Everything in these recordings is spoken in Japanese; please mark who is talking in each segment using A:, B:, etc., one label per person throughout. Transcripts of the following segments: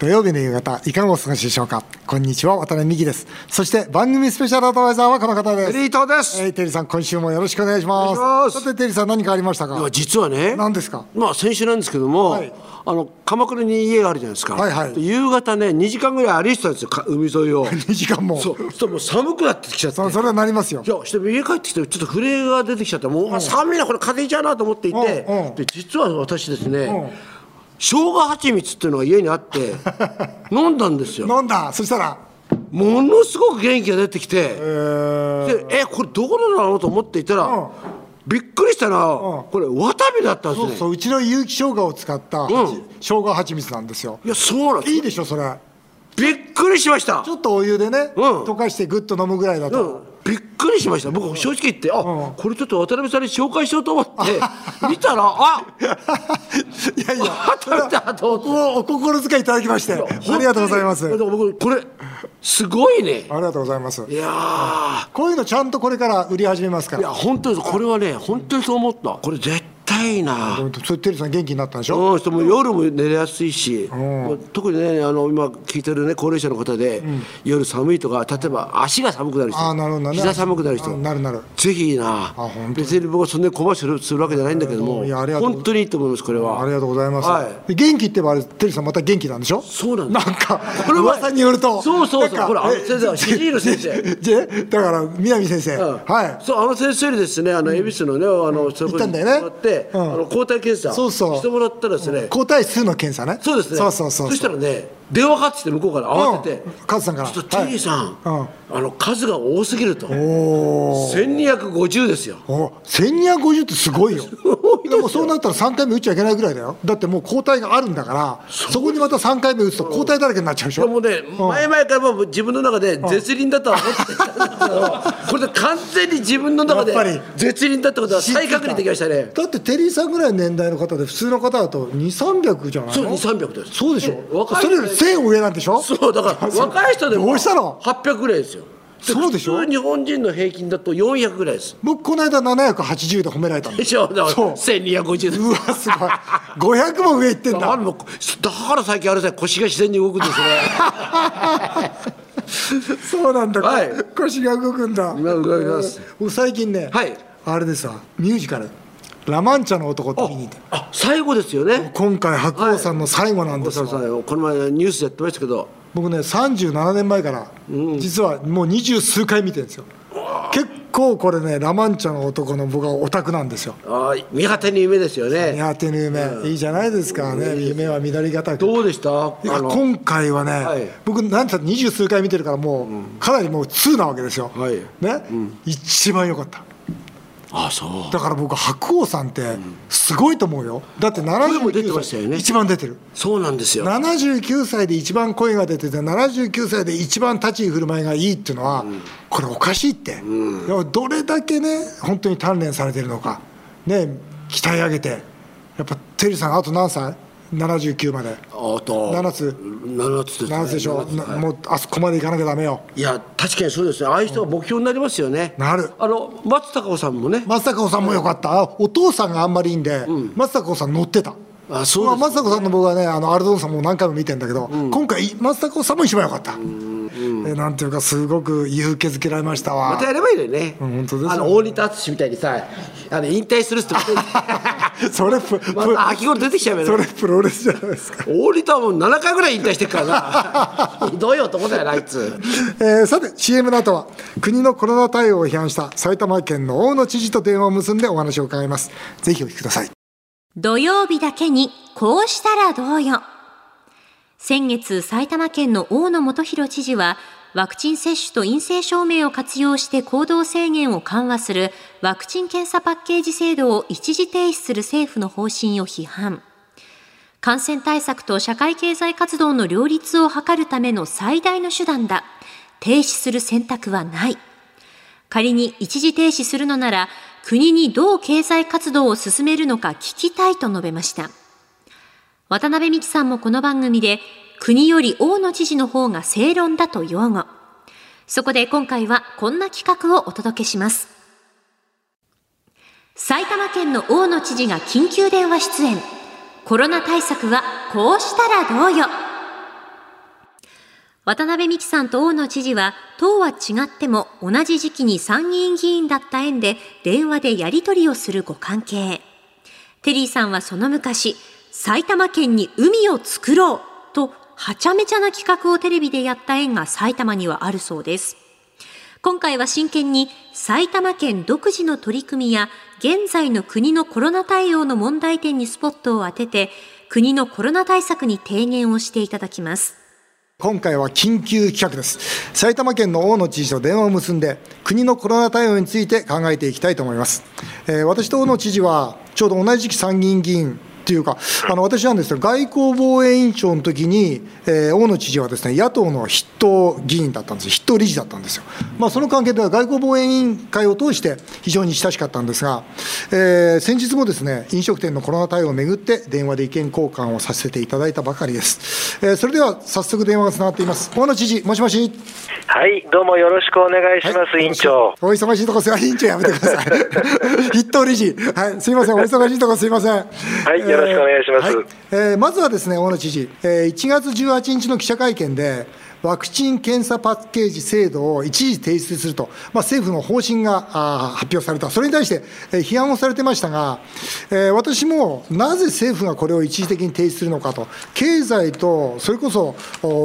A: 土曜日の夕方、いかがお過ごしでしょうか？こんにちは、渡辺美希です。そして、番組スペシャルアドバイザーはこの方です。
B: テリー東です。
A: えー、テリーさん、今週もよろしくお願いします。
B: ます
A: さて、テリーさん、何かありましたか？
B: いや実はね、
A: 何ですか？
B: まあ先週なんですけども、
A: はい
B: あの鎌倉に家があるじゃないですか。
A: はいはい
B: で夕方ね2時間ぐらい歩いてたんですよか海沿いを。
A: 2時間も。
B: そう、そもう寒くなってきちゃって。
A: そそれはなりますよ
B: い。や、して家帰ってきてちょっと震えが出てきちゃってもう、あ寒いなこれ風邪じゃなと思っていて、
A: うんうん
B: で実は私ですね、
A: ん
B: 生姜蜂蜜っていうのが家にあって 飲んだんですよ。
A: 飲んだ。そしたら、
B: ものすごく元気が出てきて。
A: えー、
B: でえこれどこのだろうと思っていたら、
A: うん
B: びっくりしたな、これワタビだったんですね
A: そうそう、うちの有機生姜を使った、
B: ん
A: 生姜蜂蜜なんですよ。
B: いやそうなんです
A: いいでしょ、それ。
B: びっくりしました
A: ちょっとお湯でね、
B: うん
A: 溶かしてぐっと飲むぐらいだ
B: うん
A: と。、
B: びっくりしました。僕正直言ってあ、
A: ん。
B: これちょっと渡辺さんに紹介しようと思って 見たらあ
A: いやいや、
B: 渡辺だと。
A: おお心遣いいただきまして、ありがとうございます。
B: 僕これすごいね。
A: りがとうございます。
B: いや
A: こういうのちゃんとこれから売り始めますか
B: ーいや
A: ら。
B: 本当にこれはね本当にそう思った。これ絶対いいな
A: それテリーさん元気になったんでしょ？
B: うん、人も夜も寝れやすいし、もう特にねあの今聞いてるね高齢者の方で、夜寒いとか例えば足が寒くなる人
A: あーなるほどね。
B: 膝寒くなる人
A: あなるなる。
B: ぜひいいな
A: 本当に。
B: 別に僕はそんなにコマーシャルするわけじゃないんだけども
A: いやありがとう
B: 本当にいいと思いますこれは。
A: ありがとうございます。
B: はい。
A: で元気って言えばあれ、テリーさんまた元気なんでしょ？
B: そうなんだ
A: なんか、
B: これは
A: 噂によると。
B: そうそうそう。ほらあの
A: え
B: 先生はシジール先生。
A: じ だから、南先生。
B: うん。
A: はい。
B: そうあの先生にですねあの恵比寿のねあのそこに
A: 行ったんだよね
B: あの抗体検査
A: そうそう
B: してもらったらですね、
A: 抗体数の検査ね。
B: そうですね
A: そうそうそう。
B: したらね電話かかってきて向こうから慌てて、
A: うん。カズさんから。
B: ちょっとテリーさん、
A: はい。うん。
B: あの数が多すぎると。
A: おー。
B: 1250ですよ。
A: お1250ってすごい よ。でもそうなったら3回目打っちゃいけないぐらいだよ。だってもう抗体があるんだからそこにまた3回目打つと抗体だらけになっちゃうでしょ。
B: でもね、前々からもう自分の中で絶倫だとは思ってたんですけど、これで完全に自分の中で絶倫だってことは再確認できましたね。
A: だってテリーさんぐらいの年代の方で普通の方だと2300じゃない
B: そう、
A: の
B: 2、300です。
A: そうでしょ。
B: 若い
A: それより1000上なんでしょ？
B: そう、だから 若い人でも
A: どうしたの
B: ？800ぐらいですよ。
A: そうでしょ？
B: 日本人の平均だと400ぐらいです。
A: 僕この間780で褒められたんだ
B: でしょ、だから
A: そう。
B: 1250です。
A: うわすごい。500も上いってんだ。
B: だからもうだから最近あれですね腰が自然に動くんですね。
A: そうなんだ、
B: はい。
A: 腰が動くんだ。
B: 今動きます。
A: 僕最近ね、
B: はい。
A: あれですわ。ミュージカル「ラ・マンチャの男」って見に行って
B: あ、最後ですよね。
A: 今回白鸚さんの最後なん
B: 小
A: ですよ、
B: さんこの前ニュースでやってましたけど。
A: 僕ね37年前から、実はもう二十数回見てるんですよ。結構これねラ・マンチャの男の僕はオタクなんですよ。
B: ああ、見果てに夢ですよね。
A: 苦手な夢、いいじゃないですかね、夢は緑がたく。
B: どうでした？
A: 今回はね、
B: はい。
A: 僕なんて言ったら二十数回見てるからもう、かなりもう2なわけですよ、
B: はい。
A: ね、一番良かった
B: あそう。
A: だから僕白鸚さんってすごいと思うよ。だって
B: 声も出てま
A: 79
B: したよね。
A: 歳一番出てる。
B: そうなんですよ。
A: 79歳で一番声が出てて79歳で一番立ち居振る舞いがいいっていうのは、これおかしいって、でもどれだけね本当に鍛錬されてるのか。ね鍛え上げて。やっぱテリーさんあと何歳？?79 まで。
B: あと。
A: 7つ。
B: 7つです、ね。
A: 7つでしょ、
B: 7つはい
A: なもうあそこまでいかなきゃダメよ。
B: いや確かにそうですね。ああいう人が目標になりますよね。
A: なる。
B: あの松たか子さんもね。
A: 松坂子さんもよかった、あお父さんがあんまりいいんで、松坂子さん乗ってた。
B: あそう
A: 松坂子さんの僕はねあのアルドンさんも何回も見てんだけど、今回松坂子さんも一番よかった、えなんていうかすごく勇気づけられましたわ。
B: またやればいいのよね。
A: うん本当ですよ。
B: あの大仁田敦みたいにさ、あの引退するってことで
A: それププ
B: また秋頃出てきちゃうよね。
A: それプロレスじゃないですか、
B: 大仁田はもう7回ぐらい引退してるからな。ひどい男だよなあいつ。
A: えーさて CM の後は国のコロナ対応を批判した埼玉県の大野知事と電話を結んでお話を伺いますぜひお聞きください
C: 土曜日だけにこうしたらどうよ。先月埼玉県の大野元弘知事はワクチン接種と陰性証明を活用して行動制限を緩和するワクチン検査パッケージ制度を一時停止する政府の方針を批判。感染対策と社会経済活動の両立を図るための最大の手段だ。停止する選択はない。仮に一時停止するのなら、国にどう経済活動を進めるのか聞きたいと述べました。渡辺美樹さんもこの番組で、国より大野知事の方が正論だと擁護。そこで今回はこんな企画をお届けします。埼玉県の大野知事が緊急電話出演。コロナ対策はこうしたらどうよ。渡辺美樹さんと大野知事は、党は違っても同じ時期に参議院議員だった縁で電話でやり取りをするご関係。テリーさんはその昔、埼玉県に海を作ろうと、はちゃめちゃな企画をテレビでやった縁が埼玉にはあるそうです。今回は真剣に埼玉県独自の取り組みや現在の国のコロナ対応の問題点にスポットを当てて国のコロナ対策に提言をしていただきます。
A: 今回は緊急企画です。埼玉県の大野知事と電話を結んで、国のコロナ対応について考えていきたいと思います。えー、私と大野知事は、ちょうど同じ時期参議院議員っていうか、あの私なんですが、外交防衛委員長の時に、えー、大野知事はですね野党の筆頭議員だったんです、筆頭理事だったんですよ。まあ、その関係では外交防衛委員会を通して非常に親しかったんですが、えー、先日もですね飲食店のコロナ対応をめぐって電話で意見交換をさせていただいたばかりです。えー、それでは早速電話がつながっています。大野知事、もしもし。
D: はい、どうもよろしくお願いします、はい、委員長。
A: お忙しいとこす、委員長やめてください。筆頭理事、はい、すみません、お忙しいとこすみません。は
D: い、よろしくお願いします。はい、
A: えー、まずはですね、大野知事、えー、1月18日の記者会見で、ワクチン・検査パッケージ制度を一時提出すると、まあ、政府の方針が発表された、それに対して批判をされてましたが、私もなぜ政府がこれを一時的に提出するのかと、経済とそれこそ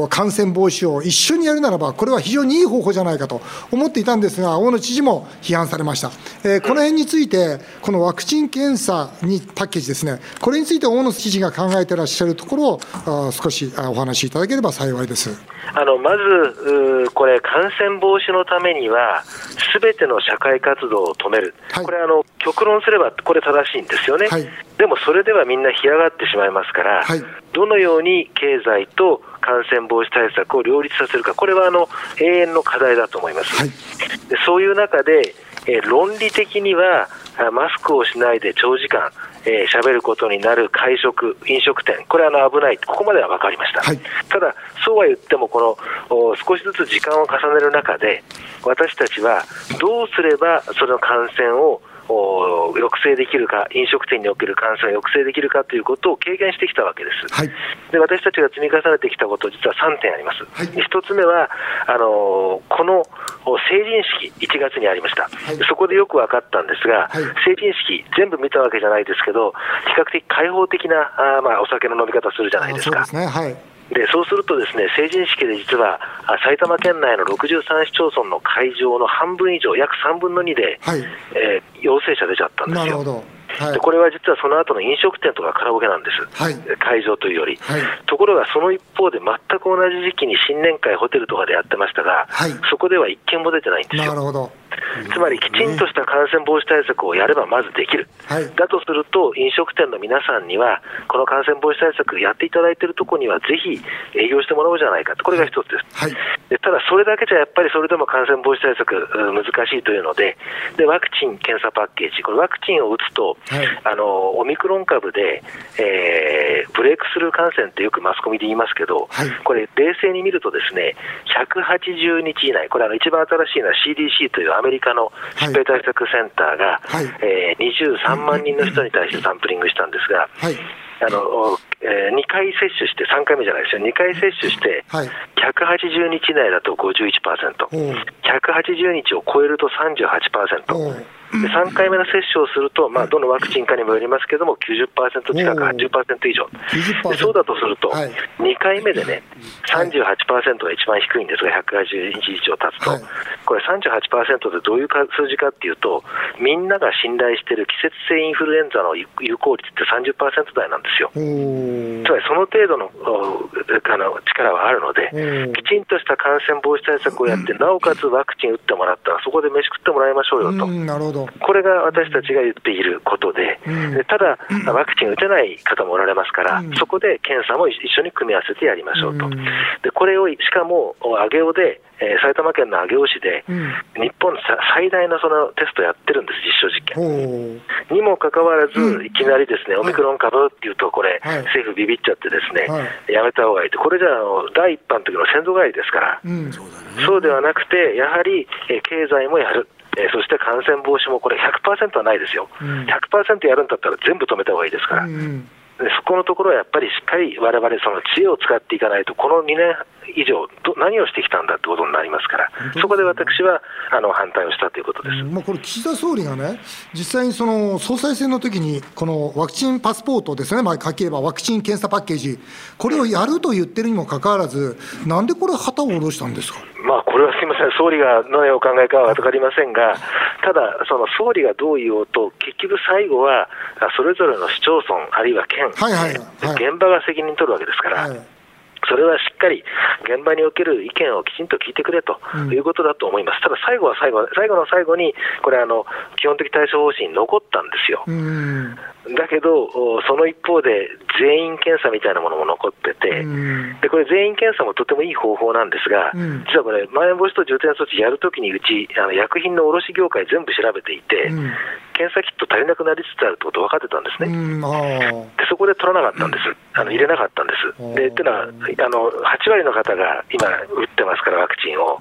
A: 感染防止を一緒にやるならば、これは非常にいい方法じゃないかと思っていたんですが、大野知事も批判されました。えー、この辺について、このワクチン検査にパッケージですね、これについて大野知事が考えてらっしゃるところを少しお話しいただければ幸いです。
D: あのまず、これ、感染防止のためには、すべての社会活動を止める、はい、これあの、極論すればこれ正しいんですよね、はい、でもそれではみんな干上がってしまいますから、はい、どのように経済と感染防止対策を両立させるか、これはあの永遠の課題だと思います。でそういう中で、えー、論理的にはマスクをしないで長時間、えー、喋ることになる会食、飲食店、これはあの危ない、ここまでは分かりました、はい、ただ、そうは言っても、この少しずつ時間を重ねる中で、私たちはどうすればその感染を抑制できるか、飲食店における感染を抑制できるかということを軽減してきたわけです。はい、で私たちが積み重ねてきたこと、実は3点あります。はい、1つ目はあのこの成人式、1月にありました、はい、そこでよく分かったんですが、成人式、全部見たわけじゃないですけど、比較的開放的なあ、まあ、お酒の飲み方するじゃないですか。でそうすると、ですね成人式で実は埼玉県内の63市町村の会場の半分以上、約3分の2で、はい、えー、陽性者出ちゃったんですよ。はい、でこれは実はその後の飲食店とかカラオケなんです、はい、会場というより、はい、ところがその一方で、全く同じ時期に新年会、ホテルとかでやってましたが、そこでは一件も出てないんですよ。なるほどつまりきちんとした感染防止対策をやればまずできる、はい、だとすると、飲食店の皆さんには、この感染防止対策やっていただいているところには、ぜひ営業してもらおうじゃないかこれが一つです、はい、でただ、それだけじゃやっぱりそれでも感染防止対策、難しいというのでで、ワクチン・検査パッケージ、これ、ワクチンを打つと、はい、あのオミクロン株で、えー、ブレイクスルー感染ってよくマスコミで言いますけど、これ、冷静に見ると、ですね180日以内、これ、一番新しいのは CDC というアメリカの疾病対策センターが、はい、えー、23万人の人に対してサンプリングしたんですが、はい、あのえー、2回接種して、3回目じゃないですよ、2回接種して、180日内だと51%、180日を超えると38%。で3回目の接種をすると、まあ、どのワクチンかにもよりますけれども、90%近く、80%以上。で、そうだとすると、2回目でね、38%が一番低いんですが、180日以上経つと、これ、38%でどういう数字かっていうと、みんなが信頼している季節性インフルエンザの有効率って30%台なんですよ。つまりその程度のあの力はあるので、きちんとした感染防止対策をやって、なおかつワクチン打ってもらったら、そこで飯食ってもらいましょうよと。なるほどこれが私たちが言っていることで、うん、ただ、ワクチン打てない方もおられますから、うん、そこで検査も一緒に組み合わせてやりましょうと、でこれをしかも上尾で、えー、埼玉県の上尾市で、日本最大のそのテストやってるんです、実証実験。にもかかわらず、いきなりですね、オミクロン株っていうと、これ、はい、政府ビビっちゃってですね、はい、やめた方がいいって、これじゃあの第一版の時の先祖返りですから、うん、そうではなくて、やはり、えー、経済もやる。えー、そして感染防止もこれ100%はないですよ、うん、100%やるんだったら全部止めた方がいいですから。うんそこのところはやっぱりしっかりわれわれ、その知恵を使っていかないと、この2年以上、何をしてきたんだってことになりますから、そこで私はあの反対をしたということです、
A: まあ、これ、岸田総理がね、実際にその総裁選の時に、このワクチンパスポートですね、まあ、書ければワクチン検査パッケージ、これをやると言ってるにもかかわらず、なんでこれ、旗を下ろしたんですか？
D: まあ、これはすみません、総理が何をお考えかは分かりませんが、ただ、その総理がどう言おうと、結局最後は、それぞれの市町村、あるいは県、はいはいはい、現場が責任取るわけですから。はいそれはしっかり現場における意見をきちんと聞いてくれということだと思います、ただ最後は最後、最後の最後に、これあの、基本的対処方針に残ったんですよ。だけど、その一方で、全員検査みたいなものも残ってて、でこれ、全員検査もとてもいい方法なんですが、実はこれ、まん延防止等重点措置やるときに、うち、あの薬品の卸業界全部調べていて、検査キット足りなくなりつつあるってこと分かってたんですね。でそこで取らなかったんです、あの入れなかったんです。でっていうのはあの、8割の方が今、打ってますから、ワクチンを、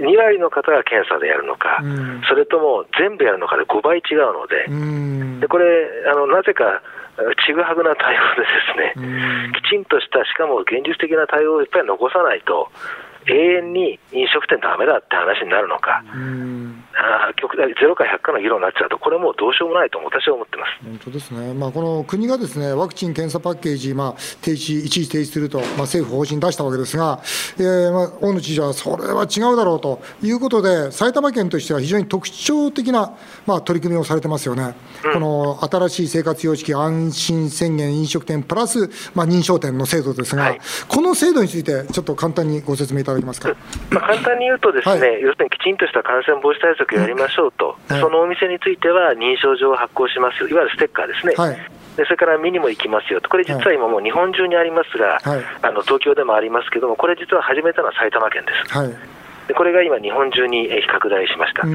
D: 2割の方が検査でやるのか、それとも全部やるのかで5倍違うので、でこれあの、なぜかちぐはぐな対応でですね、きちんとした、しかも現実的な対応をやっぱり残さないと、永遠に飲食店だめだって話になるのか、あ極端ゼロか100かの議論になっちゃうと、これもうどうしようもないと私は思ってます。
A: 本当ですね、まあ、この国がですねワクチン・検査パッケージ、まあ、停止一時停止すると、まあ、政府方針出したわけですが、えーまあ、大野知事はそれは違うだろうということで、埼玉県としては非常に特徴的な、まあ、取り組みをされてますよね、うん、この新しい生活様式安心宣言飲食店プラス、まあ、認証店の制度ですが、はい、この制度について、ちょっと簡単にご説明いただけますか、
D: まあ、簡単に言うと、ですね、はい、要するにきちんとした感染防止対策をやりましょうと、うん。はい、そのお店については認証状を発行しますよ、いわゆるステッカーですね。はい。でそれから見にも行きますよと、これ実は今もう日本中にありますが、はい、あの東京でもありますけども、これ実は始めたのは埼玉県です。はい。でこれが今、日本中に拡大しました、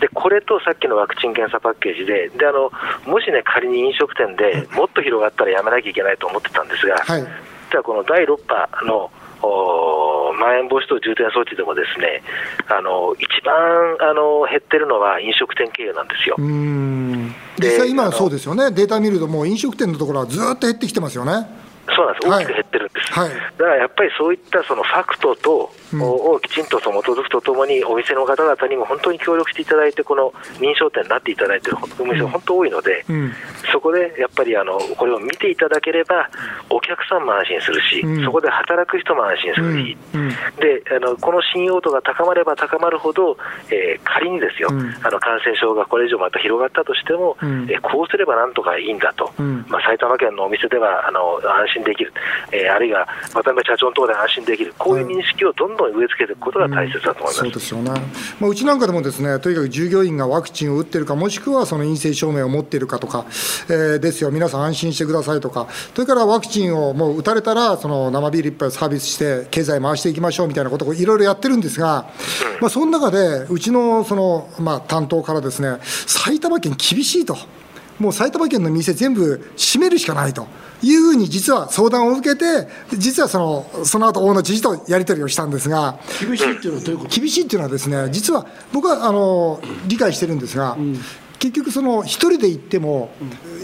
D: でこれとさっきのワクチン・検査パッケージでであの、もしね、仮に飲食店でもっと広がったらやめなきゃいけないと思ってたんですが、はい、実はこの第6波のまん延防止等重点措置でもですねあの一番あの減ってるのは飲食店経営なんですよ。
A: 実際、今そうですよね、データ見ると、もう飲食店のところはずっと減ってきてますよね。
D: そうなんです、大きく減ってるんです、はい、だからやっぱりそういったそのファクトと、うん、をきちんとその基づくとともに、お店の方々にも本当に協力していただいて、この認証店になっていただいているお店、本当多いので、うん、そこでやっぱりあのこれを見ていただければ、お客さんも安心するし、うん、そこで働く人も安心するし、であのこの信用度が高まれば高まるほど、えー、仮にですよ、あの感染症がこれ以上また広がったとしても、えー、こうすればなんとかいいんだと、まあ、埼玉県のお店ではあの安心できる、えー、あるいは渡辺社長のところで安心できる、こういう認識をどんどん植え付けていくことが大切だと思います、うん、そうですよね、
A: まあ、うちなんかでもですねとにかく従業員がワクチンを打ってるか、もしくはその陰性証明を持っているかとか、えー、ですよ、皆さん安心してくださいとか、それからワクチンをもう打たれたら、その生ビール1杯サービスして、経済回していきましょうみたいなことをいろいろやってるんですが、まあ、その中で、うちのその、まあ、担当からですね、埼玉県厳しいと。もう埼玉県の店全部閉めるしかないというふうに実は相談を受けて、実はそのその後大野知事とやり取りをしたんですが、
B: 厳しいっていうのはどういうこと？
A: 厳しいっていうのはですね、実は僕はあの理解してるんですが、うん、結局その一人で行っても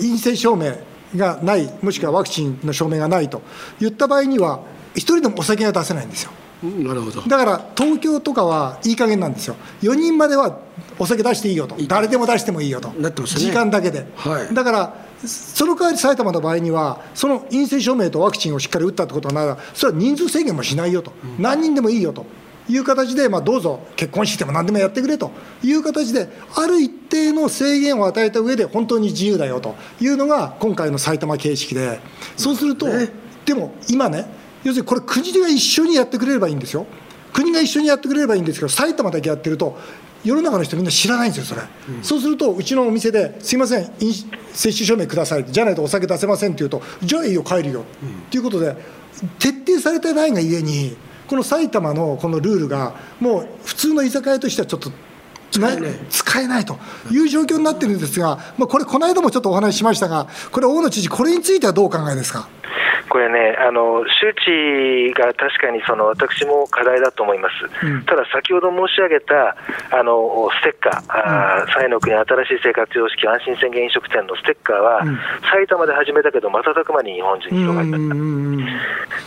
A: 陰性証明がない、もしくはワクチンの証明がないと言った場合には、一人でもお酒が出せないんですよ。
B: なるほど。
A: だから東京とかはいい加減なんですよ、4人まではお酒出していいよと、誰でも出してもいいよと、
B: ね、
A: 時間だけで、はい、だからその代わり埼玉の場合には、その陰性証明とワクチンをしっかり打ったってことなら、それは人数制限もしないよと、うん、何人でもいいよと。いう形で、まあ、どうぞ結婚式でも何でもやってくれと。いう形で、ある一定の制限を与えた上で、本当に自由だよと。いうのが、今回の埼玉形式で、そうすると、でも今ね、要するにこれ、国が一緒にやってくれればいいんですよ。国が一緒にやってくれればいいんですけど、埼玉だけやってると、世の中の人みんな知らないんですよ、それ、うん、そうすると、うちのお店で、すみません、接種証明ください、じゃないとお酒出せませんって言うと、じゃあいいよ、帰るよ、うん、ということで、徹底されてないがゆえに、この埼玉のこのルールが、もう普通の居酒屋としてはちょっと使えない。使えない。という状況になってるんですが、まあ、これ、この間もちょっとお話ししましたが、これ、大野知事、これについてはどうお考えですか？
D: これね、あの周知が確かにその私も課題だと思います、うん、ただ先ほど申し上げたあのステッカー、彩、うん、の国新しい生活様式安心宣言飲食店のステッカーは、うん、埼玉で始めたけど、瞬く間に日本中に広がりまし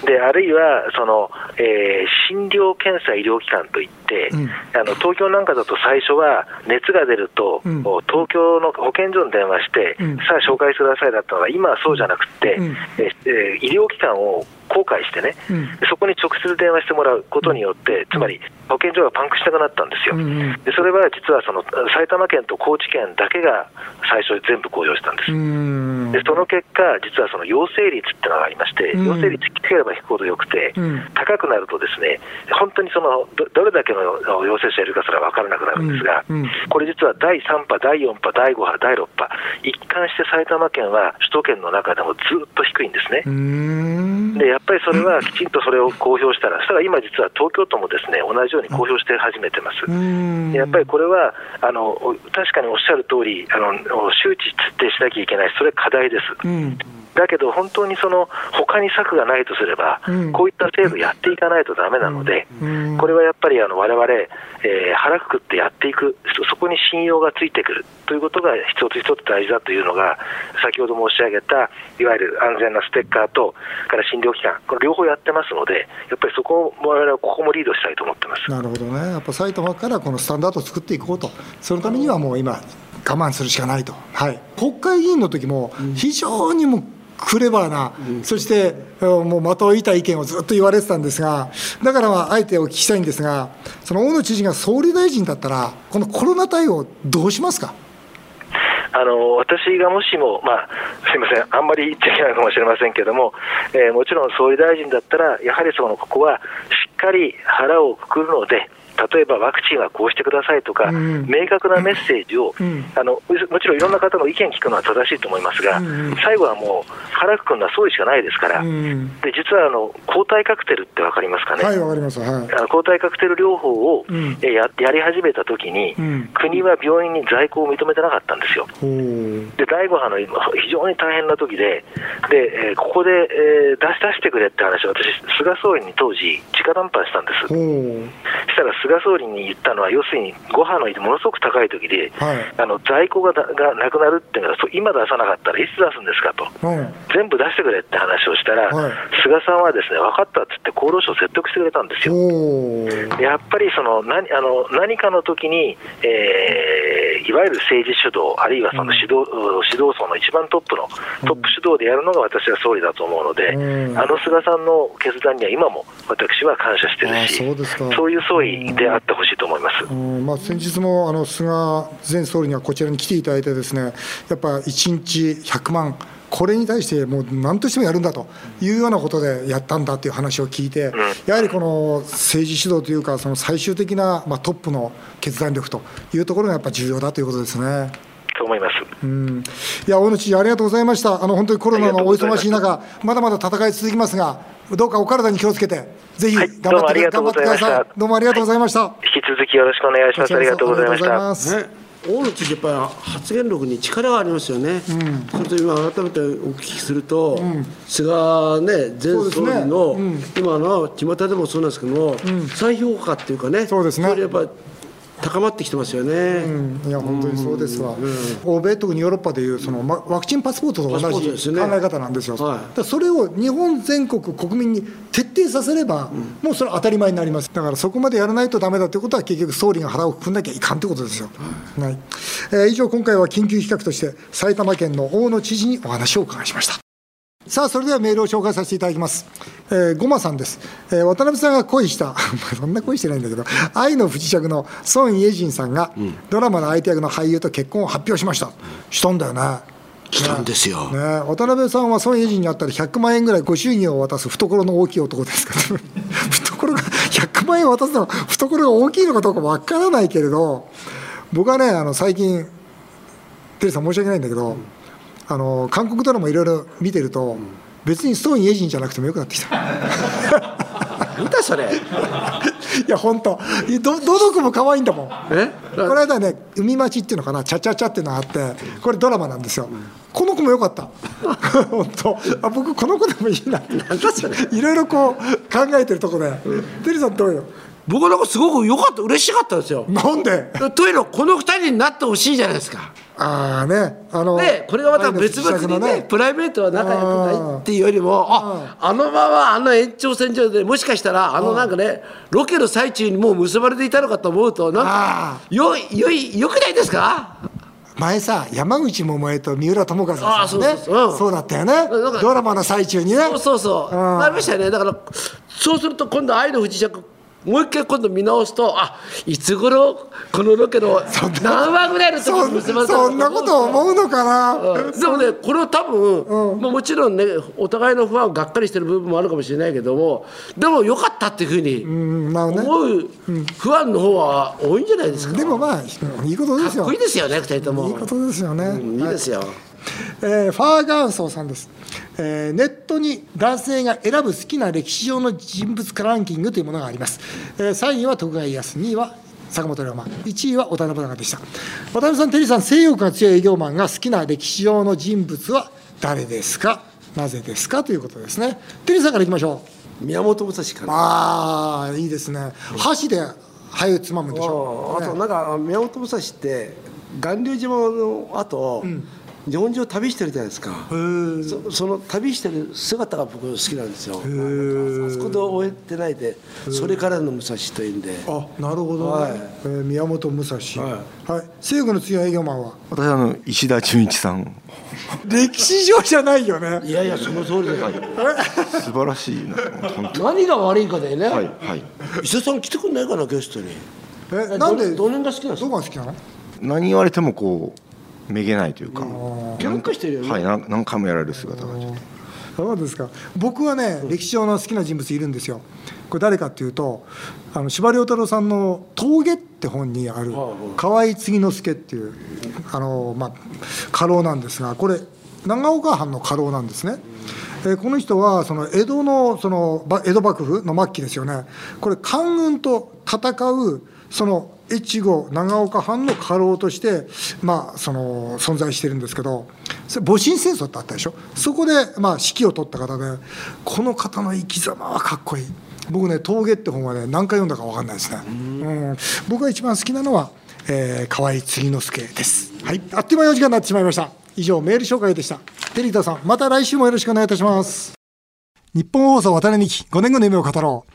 D: た。であるいはその、えー、診療検査医療機関といって、あの東京なんかだと最初は熱が出ると、東京の保健所に電話して、さあ紹介してくださいだったのが、今はそうじゃなくて、えー、医療機関を後悔してね、うん、そこに直接電話してもらうことによって、つまり保健所がパンクしなくなったんですよ、うんうん、でそれは実はその埼玉県と高知県だけが最初全部公表したんです、でその結果、実はその陽性率っていうのがありまして、うん、陽性率低ければ低くほどよくて、うん、高くなると、ですね本当にそのどどれだけの陽性者いるかすら分からなくなるんですが、これ実は第3波、第4波、第5波、第6波、一貫して埼玉県は首都圏の中でもずっと低いんですね。でやっぱりそれはきちんとそれを公表したら、そしたら今、実は東京都もですね同じように公表して始めてます。やっぱりこれはあの確かにおっしゃる通りあの周知ってしなきゃいけない、それ課題です。うんだけど本当にその他に策がないとすれば、うん、こういった制度やっていかないとだめなので、うん、これはやっぱりあの我々、えー、腹くくってやっていく、そこに信用がついてくるということが一つ一つ大事だというのが、先ほど申し上げた、いわゆる安全なステッカーと、から診療機関、これ両方やってますので、やっぱりそこを我々はここもリードしたいと思ってます。
A: なるほどね、やっぱ埼玉からこのスタンダードを作っていこうと、そのためにはもう今、我慢するしかないと、はい、国会議員の時も非常にもクレバーな、そしてもう的を射た意見をずっと言われてたんですが、だからまああえてお聞きしたいんですが、その大野知事が総理大臣だったら、このコロナ対応、どうしますか？
D: あの私がもしも、まあ、すみません、あんまり言っちゃいけないかもしれませんけれども、えー、もちろん総理大臣だったら、やはりそのここはしっかり腹をくくるので、例えばワクチンはこうしてくださいとか、うん、明確なメッセージを、うん、あの、もちろんいろんな方の意見聞くのは正しいと思いますが、うん、最後はもう、腹くくるのは総理しかないですから、で実はあの抗体カクテルって分かりますかね、
A: はい、分かります、はい、
D: 抗体カクテル療法を、えややり始めたときに、国は病院に在庫を認めてなかったんですよ。で第5波の非常に大変な時で、でえー、ここで、えー、出し出してくれって話を私、菅総理に当時、直談判したんです。したら菅総理に言ったのは、要するに5波のものすごく高い時で、はい、あの在庫ががなくなるっていうのは、今出さなかったらいつ出すんですかと、うん、全部出してくれって話をしたら、はい、菅さんはですね分かったって言って、厚労省説得してくれたんですよ。やっぱりその何あの何かの時に、えー、いわゆる政治主導、あるいはその指導,、指導層の一番トップの、トップ主導でやるのが私は総理だと思うので、あの菅さんの決断には今も私は感謝してるし、そういう総理であってほしいと思います、
A: まあ、先日もあの菅前総理にはこちらに来ていただいて、ですねやっぱ1日100万、これに対してもう何としてもやるんだというようなことでやったんだという話を聞いて、やはりこの政治主導というか、その最終的な、まあ、トップの決断力というところがやっぱ重要だということですね。
D: うん、
A: いや大野知事ありがとうございました。あの本当にコロナのお忙しい中、まだまだ戦い続きますが、どうかお体に気をつけて、ぜひ頑張って、はい、頑張ってください。どうもありがとうございました。は
D: い、引き続きよろしくお願いします。ありがとうございました。
B: ね大野知事、やっぱり発言力に力がありますよね、うん、それと今、改めてお聞きすると、うん、菅、ね、前総理の、ね。うん、今の巷でもそうなんですけども、再評価っていうかね、
A: そうですね。
B: やっぱ高まってきてますよね、
A: うん、いや本当にそうですわ、うん、欧米特にヨーロッパでいうそのワクチンパスポートと同じ考え方なんですよ、すねはい、それを日本全国国民に徹底させれば、もうそれは当たり前になります。だからそこまでやらないとだめだということは結局総理が腹をくくんなきゃいかんということですよ、はい。えー、以上今回は緊急企画として埼玉県の大野知事にお話をお伺いしましたさあ、それではメールを紹介させていただきます。えー、ごまさんです。えー、渡辺さんが恋した、そんな恋してないんだけど、愛の不時着の孫イェジンさんが、うん、ドラマの相手役の俳優と結婚を発表しました。したんだよね。
B: したんですよ、
A: ね、渡辺さんは孫イェジンにあったら100万円ぐらいご祝儀を渡す懐の大きい男ですか ら懐が100万円渡すのは懐が大きいのかどうかわからないけれど僕はねあの最近テリーさん申し訳ないんだけど、うんあの韓国ドラマいろいろ見てると、別にストーン・イェジンじゃなくてもよくなってきた。
B: 見たそれ。
A: いや本当。どどの子も可愛いんだもん。
B: え？
A: この間ね海町っていうのかなチャチャチャっていうのがあってこれドラマなんですよ、この子も良かった。本当。あ僕この子でもいいないろいろこう考えてるとこで、テリーさんどうよ？
B: 僕なんかすごく良かった嬉しかったんですよ。
A: なんで？
B: というのはこの二人になってほしいじゃないですか
A: ああねあの
B: でこれがまた別々にねプライベートは仲良くないっていうよりもああのままあの延長線上でもしかしたらあのなんかねロケの最中にもう結ばれていたのかと思うとなんかよよいよくないですか？
A: 前さ山口百恵と三浦友和さんね。
B: そうそうん。
A: そうだったよね。ドラマの最中にね。
B: そうそうそう。
A: うん。
B: なりましたよね。だからそうすると今度「愛の不時着」もう一回今度見直すとあいつ頃このロケの何話ぐらいの時
A: そ
B: に結ばれたのか
A: そんなこと思うのかな、
B: でもねこれは多分、まあ、もちろんねお互いのファンがっかりしてる部分もあるかもしれないけどもでも良かったっていうふうに思うファンの方は多いんじゃないですか。
A: でもまあいいことですよ。
B: かっこいいですよね二人とも。
A: いいことですよね、
B: うんいいですよ。
A: えーファーガンソーさんです、えーネットに男性が選ぶ好きな歴史上の人物化ランキングというものがあります、えー3位は徳川家康2位は坂本龍馬1位は織田信長でした。渡辺さんテリーさん性欲が強い営業マンが好きな歴史上の人物は誰ですか？なぜですか？ということですね。テリーさんからいきましょう。
B: 宮本武蔵かな。
A: ああいいですね。箸で灰をつまむんでしょ
B: あとなんか宮本武蔵って巌流島の後、日本中旅してるじゃないですか。そその旅してる姿が僕好きなんですよ。あそこで終えてないでそれからの武蔵というんで。
A: あなるほど、ね。
B: はい。
A: えー宮本武蔵。
B: は
A: はい、性欲の強い営業マンは？
E: 私はあの石田純一さん。
A: 歴史上じゃないよね。
B: いやいやその通りです、
E: 素晴らしいな。本当
B: 何が悪いかだよね、
E: はいはい。
B: 石田さん来てくんないかなゲストに。
A: えなんで？
B: どの辺が好きなんですか？
A: どこが好きなの？
E: 何言われてもこうめげないというか。
B: キャンプしてるよね。
E: はい何何回もやられる姿が
A: そうですか。僕はね歴史上の好きな人物いるんですよ。これ誰かっていうとあの司馬遼太郎さんの「峠」って本にある河合継之助っていうあの、まあ、家老なんですがこれ長岡藩の家老なんですね。えーこの人はその江戸のそのば江戸幕府の末期ですよね。これ官軍と戦うその越後長岡藩の家老として、まあ、その存在してるんですけど戊辰戦争ってあったでしょ？そこで、まあ、指揮を取った方でこの方の生き様はかっこいい。僕ね「峠」って本はね何回読んだか分かんないですね、うん、僕が一番好きなのは、えー、河合継之助です、はい、あっという間にお時間になってしまいました。以上メール紹介でした。テリータさんまた来週もよろしくお願いいたします。日本放送渡辺美希5年後の夢を語ろう。